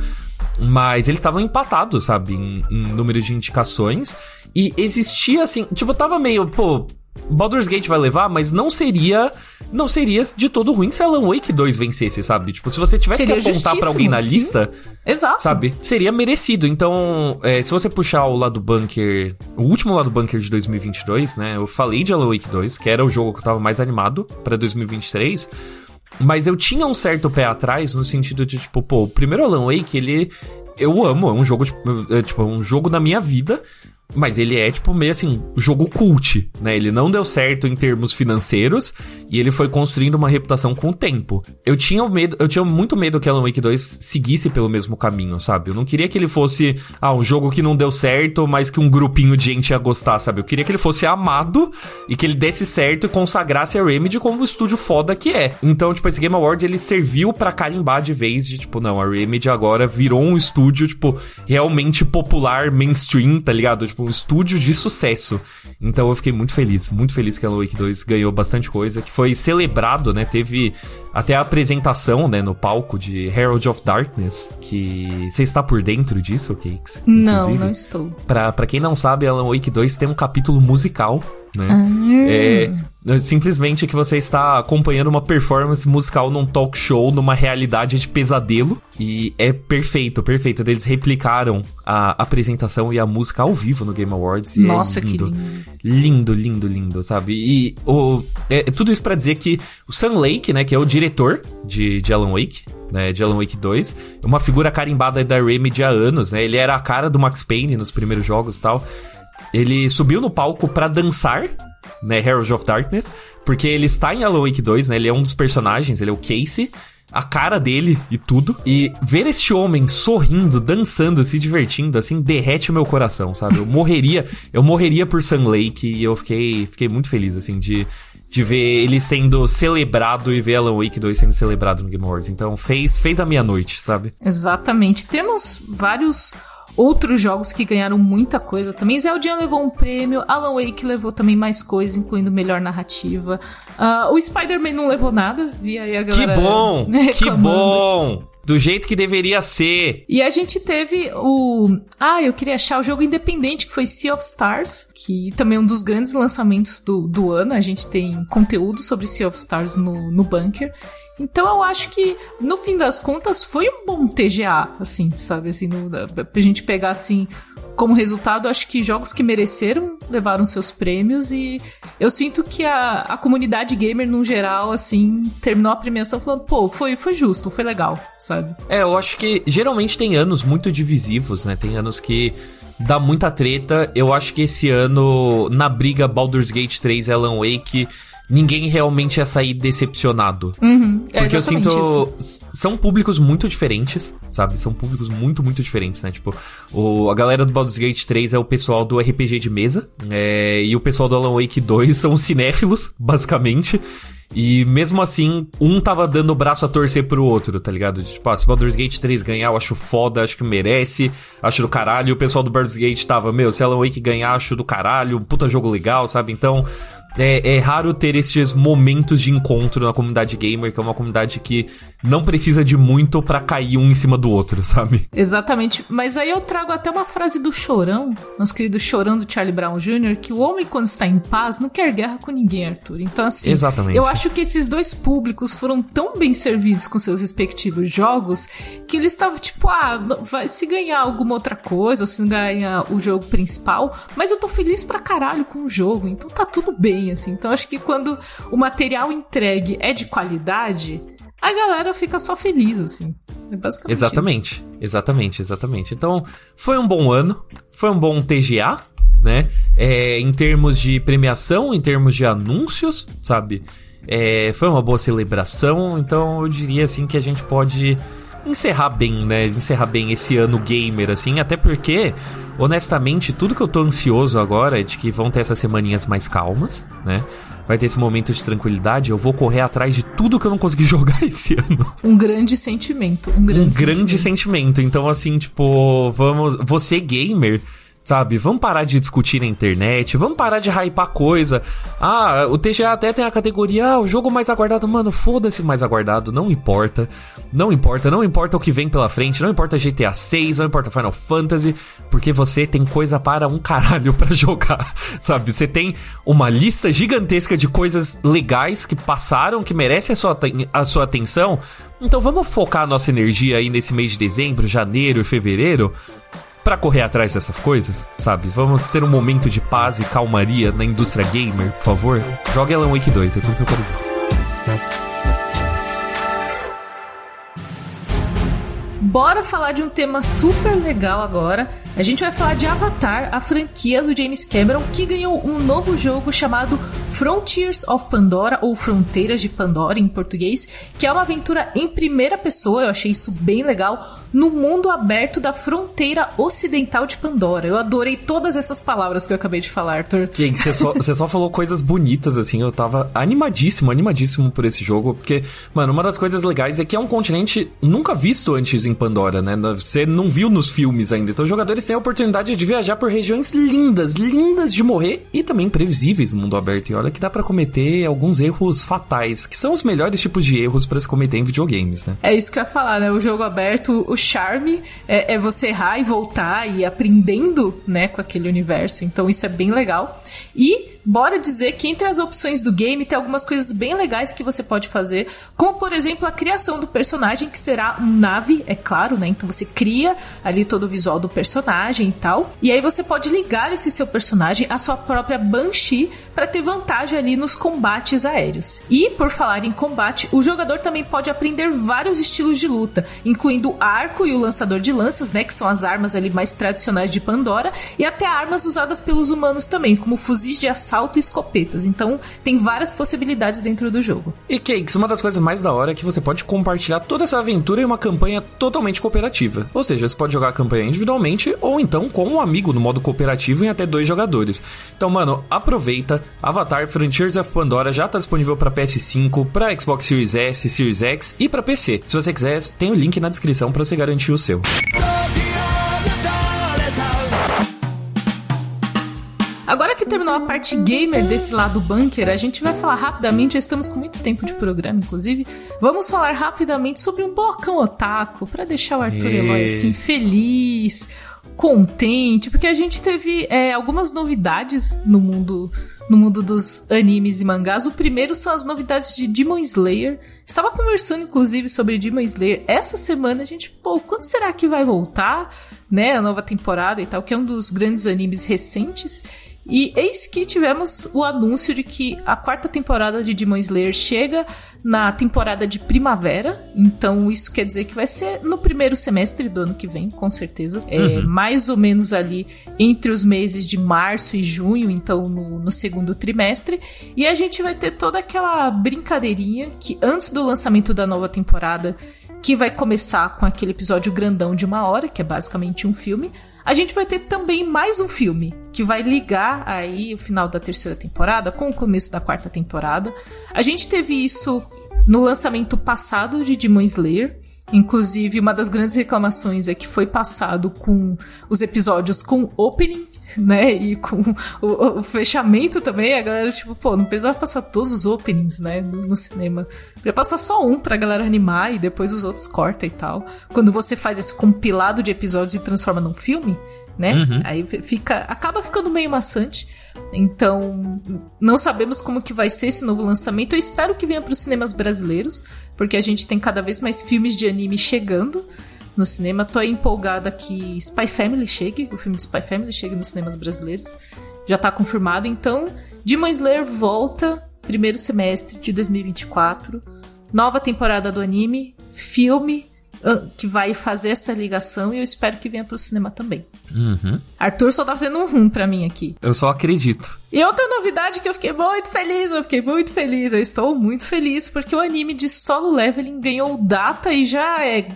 Mas eles estavam empatados, sabe? Em, em número de indicações. E existia, assim... Tipo, tava meio... Pô, Baldur's Gate vai levar, mas não seria não seria de todo ruim se Alan Wake 2 vencesse, sabe? Tipo, se você tivesse seria que apontar para alguém na sim. lista, Exato. sabe? Seria merecido. Então, é, se você puxar o lado bunker, o último lado bunker de 2022, né? Eu falei de Alan Wake 2, que era o jogo que eu tava mais animado para 2023. Mas eu tinha um certo pé atrás no sentido de, tipo, pô, o primeiro Alan Wake, ele. Eu amo, é um jogo, tipo, é, tipo, um jogo na minha vida. Mas ele é, tipo, meio assim, jogo cult, né? Ele não deu certo em termos financeiros e ele foi construindo uma reputação com o tempo. Eu tinha medo, eu tinha muito medo que Alan Wake 2 seguisse pelo mesmo caminho, sabe? Eu não queria que ele fosse, ah, um jogo que não deu certo, mas que um grupinho de gente ia gostar, sabe? Eu queria que ele fosse amado e que ele desse certo e consagrasse a Remedy como o estúdio foda que é. Então, tipo, esse Game Awards ele serviu para carimbar de vez de, tipo, não, a Remedy agora virou um estúdio, tipo, realmente popular, mainstream, tá ligado? Tipo, um estúdio de sucesso. Então eu fiquei muito feliz, muito feliz que Alan Wake 2 ganhou bastante coisa, que foi celebrado, né? Teve até a apresentação, né, no palco de Herald of Darkness, que você está por dentro disso, Cakes? Não, não estou. Pra, pra quem não sabe, Alan Wake 2 tem um capítulo musical né? Ah. É, é simplesmente que você está acompanhando uma performance musical num talk show, numa realidade de pesadelo. E é perfeito, perfeito. Eles replicaram a apresentação e a música ao vivo no Game Awards. Nossa, é lindo. que lindo. Lindo, lindo, lindo, sabe? E o, é, tudo isso para dizer que o Sam Lake, né, que é o diretor de, de Alan Wake, né, de Alan Wake 2, é uma figura carimbada da Remedy há anos, né? Ele era a cara do Max Payne nos primeiros jogos e tal. Ele subiu no palco para dançar né, Herald of Darkness, porque ele está em Alan Wake 2, né? Ele é um dos personagens, ele é o Casey, a cara dele e tudo. E ver este homem sorrindo, dançando, se divertindo, assim, derrete o meu coração, sabe? Eu morreria, eu morreria por Sun Lake e eu fiquei, fiquei muito feliz, assim, de, de ver ele sendo celebrado e ver Alan Wake 2 sendo celebrado no Game Awards. Então fez, fez a minha noite, sabe? Exatamente. Temos vários outros jogos que ganharam muita coisa também. Zeldinha levou um prêmio, Alan Wake levou também mais coisas, incluindo melhor narrativa. Uh, o Spider-Man não levou nada, vi aí a galera. Que bom! Que bom! Do jeito que deveria ser. E a gente teve o. Ah, eu queria achar o jogo independente, que foi Sea of Stars, que também é um dos grandes lançamentos do, do ano. A gente tem conteúdo sobre Sea of Stars no, no Bunker. Então eu acho que, no fim das contas, foi um bom TGA, assim, sabe? Assim, no, pra gente pegar assim. Como resultado, acho que jogos que mereceram levaram seus prêmios e eu sinto que a, a comunidade gamer, no geral, assim, terminou a premiação falando, pô, foi, foi justo, foi legal, sabe? É, eu acho que geralmente tem anos muito divisivos, né? Tem anos que dá muita treta. Eu acho que esse ano, na briga Baldur's Gate 3 Alan Wake ninguém realmente ia sair decepcionado. Uhum, é Porque eu sinto. Isso. São públicos muito diferentes, sabe? São públicos muito, muito diferentes, né? Tipo, o, a galera do Baldur's Gate 3 é o pessoal do RPG de mesa. É, e o pessoal do Alan Wake 2 são os cinéfilos, basicamente. E mesmo assim, um tava dando o braço a torcer pro outro, tá ligado? Tipo, ah, se Baldur's Gate 3 ganhar, eu acho foda, acho que merece, acho do caralho. E o pessoal do Baldur's Gate tava, meu, se Alan Wake ganhar, acho do caralho, um puta jogo legal, sabe? Então, é, é, raro ter esses momentos de encontro na comunidade gamer, que é uma comunidade que não precisa de muito para cair um em cima do outro, sabe? Exatamente. Mas aí eu trago até uma frase do Chorão, nosso querido Chorão do Charlie Brown Jr., que o homem, quando está em paz, não quer guerra com ninguém, Arthur. Então, assim, Exatamente. eu acho que esses dois públicos foram tão bem servidos com seus respectivos jogos que eles estavam tipo, ah, vai se ganhar alguma outra coisa, ou se ganhar o jogo principal, mas eu tô feliz pra caralho com o jogo, então tá tudo bem assim. Então acho que quando o material entregue é de qualidade, a galera fica só feliz, assim. É basicamente Exatamente, isso. exatamente, exatamente. Então, foi um bom ano, foi um bom TGA, né? É, em termos de premiação, em termos de anúncios, sabe? É, foi uma boa celebração, então eu diria assim que a gente pode encerrar bem, né? Encerrar bem esse ano gamer, assim, até porque honestamente, tudo que eu tô ansioso agora é de que vão ter essas semaninhas mais calmas, né? Vai ter esse momento de tranquilidade, eu vou correr atrás de tudo que eu não consegui jogar esse ano. Um grande sentimento, um grande, um sentimento. grande sentimento. Então, assim, tipo, vamos. Você gamer Sabe? Vamos parar de discutir na internet, vamos parar de hypar coisa. Ah, o TGA até tem a categoria, ah, o jogo mais aguardado. Mano, foda-se mais aguardado, não importa. Não importa, não importa o que vem pela frente, não importa GTA 6, não importa Final Fantasy, porque você tem coisa para um caralho para jogar, sabe? Você tem uma lista gigantesca de coisas legais que passaram, que merecem a sua, a sua atenção. Então vamos focar nossa energia aí nesse mês de dezembro, janeiro e fevereiro para correr atrás dessas coisas, sabe? Vamos ter um momento de paz e calmaria na indústria gamer, por favor. Jogue Alan Wake 2, é tudo que eu quero dizer. Bora falar de um tema super legal agora. A gente vai falar de Avatar, a franquia do James Cameron, que ganhou um novo jogo chamado Frontiers of Pandora, ou Fronteiras de Pandora em português, que é uma aventura em primeira pessoa, eu achei isso bem legal, no mundo aberto da fronteira ocidental de Pandora. Eu adorei todas essas palavras que eu acabei de falar, Arthur. Quem, você só, você só falou coisas bonitas, assim, eu tava animadíssimo, animadíssimo por esse jogo, porque, mano, uma das coisas legais é que é um continente nunca visto antes em Pandora, né? Você não viu nos filmes ainda. Então os jogadores têm a oportunidade de viajar por regiões lindas, lindas de morrer e também previsíveis no mundo aberto. E olha que dá para cometer alguns erros fatais, que são os melhores tipos de erros para se cometer em videogames, né? É isso que eu ia falar, né? O jogo aberto, o charme é, é você errar e voltar e aprendendo, né, com aquele universo. Então isso é bem legal. E bora dizer que entre as opções do game tem algumas coisas bem legais que você pode fazer, como por exemplo a criação do personagem, que será um nave, é claro, né? Então você cria ali todo o visual do personagem e tal. E aí você pode ligar esse seu personagem à sua própria Banshee para ter vantagem ali nos combates aéreos. E por falar em combate, o jogador também pode aprender vários estilos de luta, incluindo o arco e o lançador de lanças, né, que são as armas ali mais tradicionais de Pandora, e até armas usadas pelos humanos também, como fuzis de assalto e escopetas. Então, tem várias possibilidades dentro do jogo. E Cakes, uma das coisas mais da hora é que você pode compartilhar toda essa aventura em uma campanha totalmente cooperativa. Ou seja, você pode jogar a campanha individualmente ou então com um amigo no modo cooperativo em até dois jogadores. Então, mano, aproveita. Avatar Frontiers of Pandora já tá disponível para PS5, para Xbox Series S, Series X e para PC. Se você quiser, tem o link na descrição para você garantir o seu. Agora que terminou a parte gamer desse lado bunker, a gente vai falar rapidamente, já estamos com muito tempo de programa, inclusive. Vamos falar rapidamente sobre um blocão otaku, para deixar o Arthur e... Eloy assim feliz, contente, porque a gente teve é, algumas novidades no mundo no mundo dos animes e mangás. O primeiro são as novidades de Demon Slayer. Estava conversando, inclusive, sobre Demon Slayer essa semana. A gente, pô, quando será que vai voltar, né? A nova temporada e tal, que é um dos grandes animes recentes. E eis que tivemos o anúncio de que a quarta temporada de Demon Slayer chega na temporada de primavera. Então isso quer dizer que vai ser no primeiro semestre do ano que vem, com certeza. É uhum. mais ou menos ali entre os meses de março e junho, então no, no segundo trimestre. E a gente vai ter toda aquela brincadeirinha que antes do lançamento da nova temporada, que vai começar com aquele episódio grandão de uma hora, que é basicamente um filme a gente vai ter também mais um filme que vai ligar aí o final da terceira temporada com o começo da quarta temporada. A gente teve isso no lançamento passado de Demon Slayer. Inclusive, uma das grandes reclamações é que foi passado com os episódios com opening, né? E com o, o, fechamento também. A galera, tipo, pô, não precisava passar todos os openings, né? No, no cinema. Podia passar só um pra galera animar e depois os outros corta e tal. Quando você faz esse compilado de episódios e transforma num filme, né? Uhum. Aí fica. acaba ficando meio maçante. Então, não sabemos como que vai ser esse novo lançamento. Eu espero que venha para os cinemas brasileiros, porque a gente tem cada vez mais filmes de anime chegando no cinema. Tô empolgada que Spy Family chegue, o filme de Spy Family chegue nos cinemas brasileiros. Já tá confirmado, então Demon Slayer volta primeiro semestre de 2024 nova temporada do anime, filme que vai fazer essa ligação e eu espero que venha pro cinema também. Uhum. Arthur só tá fazendo um rum pra mim aqui. Eu só acredito. E outra novidade que eu fiquei muito feliz, eu fiquei muito feliz, eu estou muito feliz porque o anime de solo leveling ganhou data e já é,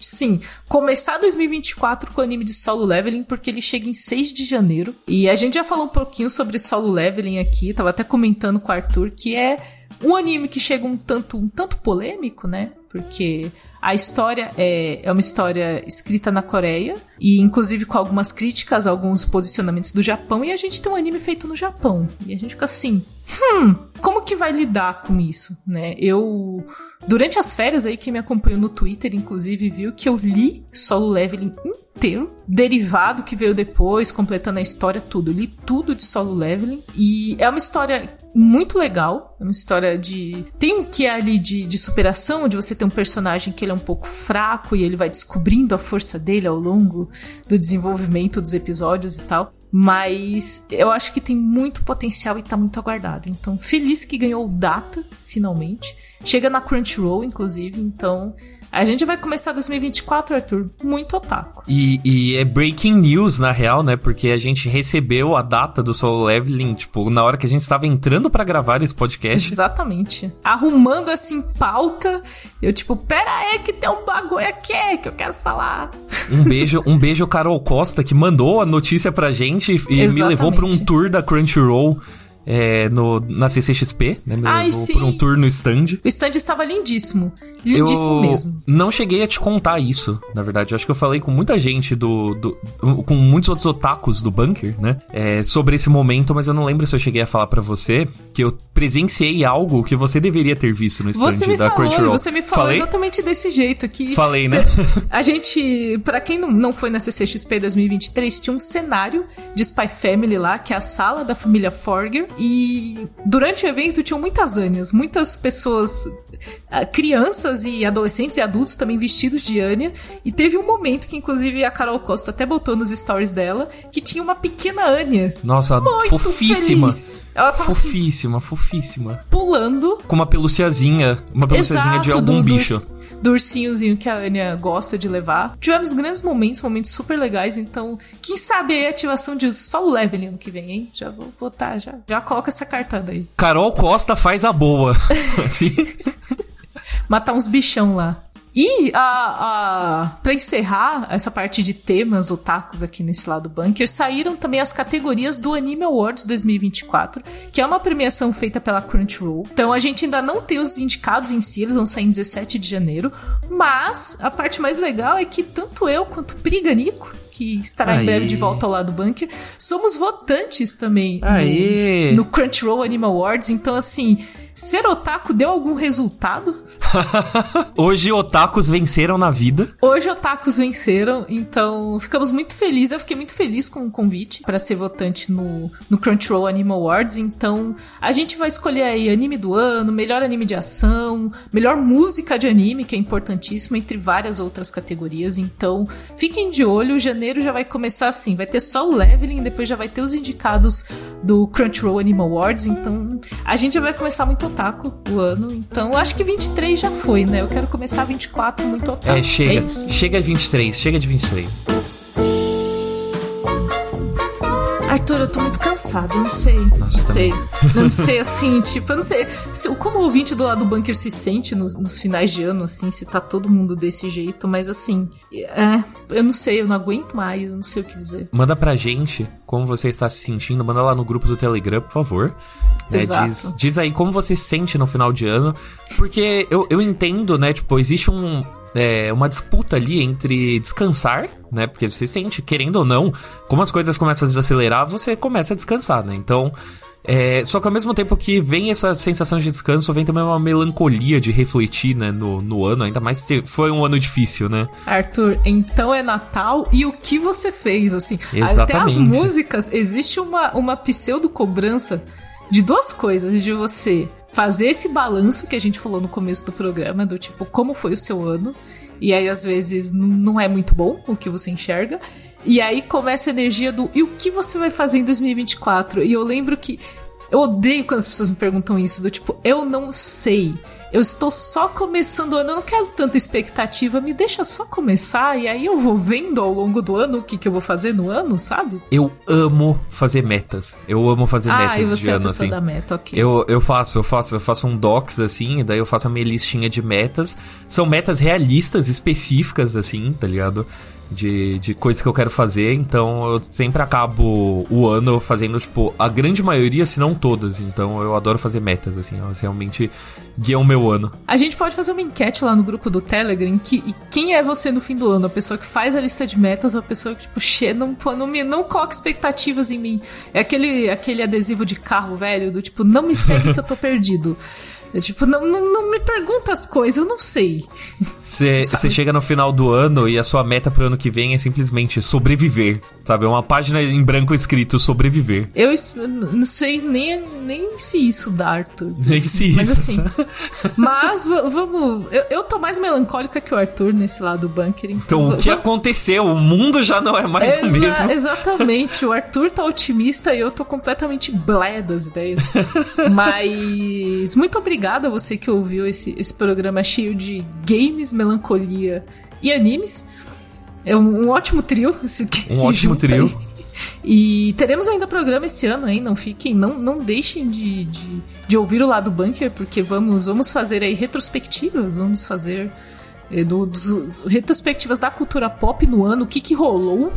sim, começar 2024 com o anime de solo leveling porque ele chega em 6 de janeiro. E a gente já falou um pouquinho sobre solo leveling aqui, tava até comentando com o Arthur que é um anime que chega um tanto, um tanto polêmico, né? Porque a história é, é uma história escrita na Coreia e inclusive com algumas críticas, alguns posicionamentos do Japão e a gente tem um anime feito no Japão. E a gente fica assim, hum, como que vai lidar com isso, né? Eu durante as férias aí quem me acompanhou no Twitter inclusive viu que eu li Solo Leveling inteiro, derivado que veio depois, completando a história tudo. Eu li tudo de Solo Leveling e é uma história muito legal. É uma história de. Tem um que é ali de, de superação, onde você tem um personagem que ele é um pouco fraco e ele vai descobrindo a força dele ao longo do desenvolvimento dos episódios e tal. Mas eu acho que tem muito potencial e tá muito aguardado. Então, feliz que ganhou data, finalmente. Chega na Crunchyroll, inclusive, então a gente vai começar 2024, Arthur, muito otaku. E, e, é breaking news, na real, né? Porque a gente recebeu a data do solo leveling, tipo, na hora que a gente estava entrando para gravar esse podcast. Exatamente. Arrumando assim pauta, eu tipo, pera aí que tem um bagulho aqui que eu quero falar. Um beijo, um beijo Carol Costa que mandou a notícia pra gente e Exatamente. me levou para um tour da Crunchyroll é, no, na CCXP, né? Me Ai, levou por um tour no stand. O stand estava lindíssimo. Lindíssimo eu mesmo. Não cheguei a te contar isso, na verdade. Eu acho que eu falei com muita gente do. do com muitos outros otakus do bunker, né? É, sobre esse momento, mas eu não lembro se eu cheguei a falar para você que eu presenciei algo que você deveria ter visto no stand Você me da falou, Crunchyroll. você me falou Falei? exatamente desse jeito aqui. Falei, né? A gente, pra quem não, não foi na CCXP 2023, tinha um cenário de Spy Family lá, que é a sala da família Forger. E durante o evento tinham muitas Anias, muitas pessoas, ah, crianças e adolescentes e adultos também vestidos de Anya. E teve um momento que, inclusive, a Carol Costa até botou nos stories dela, que tinha uma pequena Anya. Nossa, fofíssima. feliz. Ela assim, Fofíssima, fofíssima. pulando Com uma pelúciazinha. Uma pelúciazinha de Exato, algum do- bicho. dos- Do ursinhozinho que a Anya gosta de levar. Tivemos grandes momentos, momentos super legais, então, quem sabe aí a ativação de solo leveling ano que vem, hein? Já vou botar, já. Já coloca essa cartada aí. Carol Costa faz a boa. Assim. Matar uns bichão lá. E a, a, pra encerrar essa parte de temas otakus aqui nesse lado bunker, saíram também as categorias do Anime Awards 2024, que é uma premiação feita pela Crunchyroll. Então a gente ainda não tem os indicados em si, eles vão sair em 17 de janeiro. Mas a parte mais legal é que tanto eu quanto o Priganico, que estará Aê. em breve de volta ao lado bunker, somos votantes também no- no Crunchyroll Anime Awards. Então, assim, ser otaku deu algum resultado? Hoje otakus venceram na vida. Hoje otakus venceram, então ficamos muito felizes. Eu fiquei muito feliz com o convite para ser votante no, no Crunchyroll Anime Awards. Então a gente vai escolher aí anime do ano, melhor anime de ação, melhor música de anime, que é importantíssimo, entre várias outras categorias. Então fiquem de olho, janeiro já vai começar assim: vai ter só o leveling, depois já vai ter os indicados do Crunchyroll Anime Awards. Então a gente já vai começar muito otaku o ano. Então eu acho que 23 já foi, né? Eu quero começar 24 muito otaku. É, chega. isso. chega de 23, chega de 23. Arthur, eu tô muito cansado, eu não sei. Nossa, não sei. Não sei, assim, tipo, eu não sei. Se, como o ouvinte do lado do bunker se sente nos, nos finais de ano, assim, se tá todo mundo desse jeito, mas assim, é, eu não sei, eu não aguento mais, eu não sei o que dizer. Manda pra gente como você está se sentindo. Manda lá no grupo do Telegram, por favor. Né, Exato. diz, diz aí como você se sente no final de ano. Porque eu, eu entendo, né? Tipo, existe um. É, uma disputa ali entre descansar, né? Porque você sente, querendo ou não, como as coisas começam a desacelerar, você começa a descansar, né? Então. é, só que ao mesmo tempo que vem essa sensação de descanso, vem também uma melancolia de refletir, né, no, no ano, ainda mais que foi um ano difícil, né? Arthur, então é Natal e o que você fez, assim? Até as Exatamente. músicas, existe uma, uma pseudo-cobrança de duas coisas, de você fazer esse balanço que a gente falou no começo do programa, do tipo, como foi o seu ano, e aí às vezes não é muito bom o que você enxerga, e aí começa a energia do e o que você vai fazer em 2024? E eu lembro que eu odeio quando as pessoas me perguntam isso, do tipo, eu não sei. Eu estou só começando o ano, eu não quero tanta expectativa, me deixa só começar e aí eu vou vendo ao longo do ano o que, que eu vou fazer no ano, sabe? Eu amo fazer metas. Eu amo fazer ah, e metas você de é ano, assim. da meta, ok. Eu, eu faço, eu faço, eu faço um docs assim, e daí eu faço a minha listinha de metas. São metas realistas, específicas, assim, tá ligado? De, de coisas que eu quero fazer, então eu sempre acabo o ano fazendo, tipo, a grande maioria, se não todas. Então eu adoro fazer metas, assim, elas realmente guiam o meu ano. A gente pode fazer uma enquete lá no grupo do Telegram que quem é você no fim do ano? A pessoa que faz a lista de metas ou a pessoa que, tipo, che, não, não, me, não coloca expectativas em mim. É aquele, aquele adesivo de carro velho do tipo, não me segue que eu tô perdido. É tipo, não, não, não me pergunta as coisas, eu não sei. Você chega no final do ano e a sua meta pro ano que vem é simplesmente sobreviver, sabe? É uma página em branco escrito sobreviver. Eu não sei nem, nem se isso dá, Arthur. Nem se Mas isso. assim. Mas va- vamos. Eu, eu tô mais melancólica que o Arthur nesse lado do bunker. Então, o va- que va- aconteceu? O mundo já não é mais o Exa- mesmo. Exatamente. O Arthur tá otimista e eu tô completamente blé das ideias. Mas muito obrigada a você que ouviu esse, esse programa cheio de games, melancolia e animes. É um, ótimo trio. Esse, que Um ótimo trio. aí. E teremos ainda programa esse ano, hein? Não fiquem, não, não deixem de, de, de ouvir o lado bunker, porque vamos, vamos fazer aí retrospectivas, vamos fazer eh, do, dos, retrospectivas da cultura pop no ano, o que que rolou,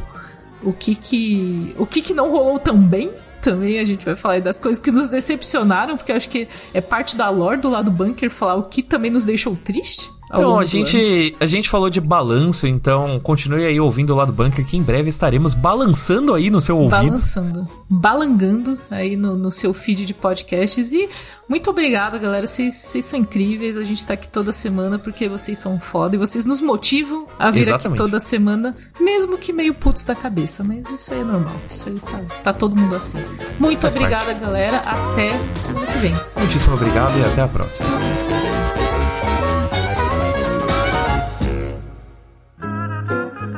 o que que, o que que não rolou também. Também a gente vai falar aí das coisas que nos decepcionaram, porque acho que é parte da lore do lado bunker falar o que também nos deixou triste. Então, a gente, a gente falou de balanço, então continue aí ouvindo lá do bunker que em breve estaremos balançando aí no seu ouvido. Balançando, balangando aí no, no seu feed de podcasts. E muito obrigada, galera. Vocês, vocês são incríveis. A gente tá aqui toda semana porque vocês são foda e vocês nos motivam a vir Exatamente. aqui toda semana, mesmo que meio putos da cabeça. Mas isso aí é normal. Isso aí tá, tá todo mundo assim. Muito Faz obrigada, parte. galera. Até semana que vem. Muitíssimo obrigado e até a próxima.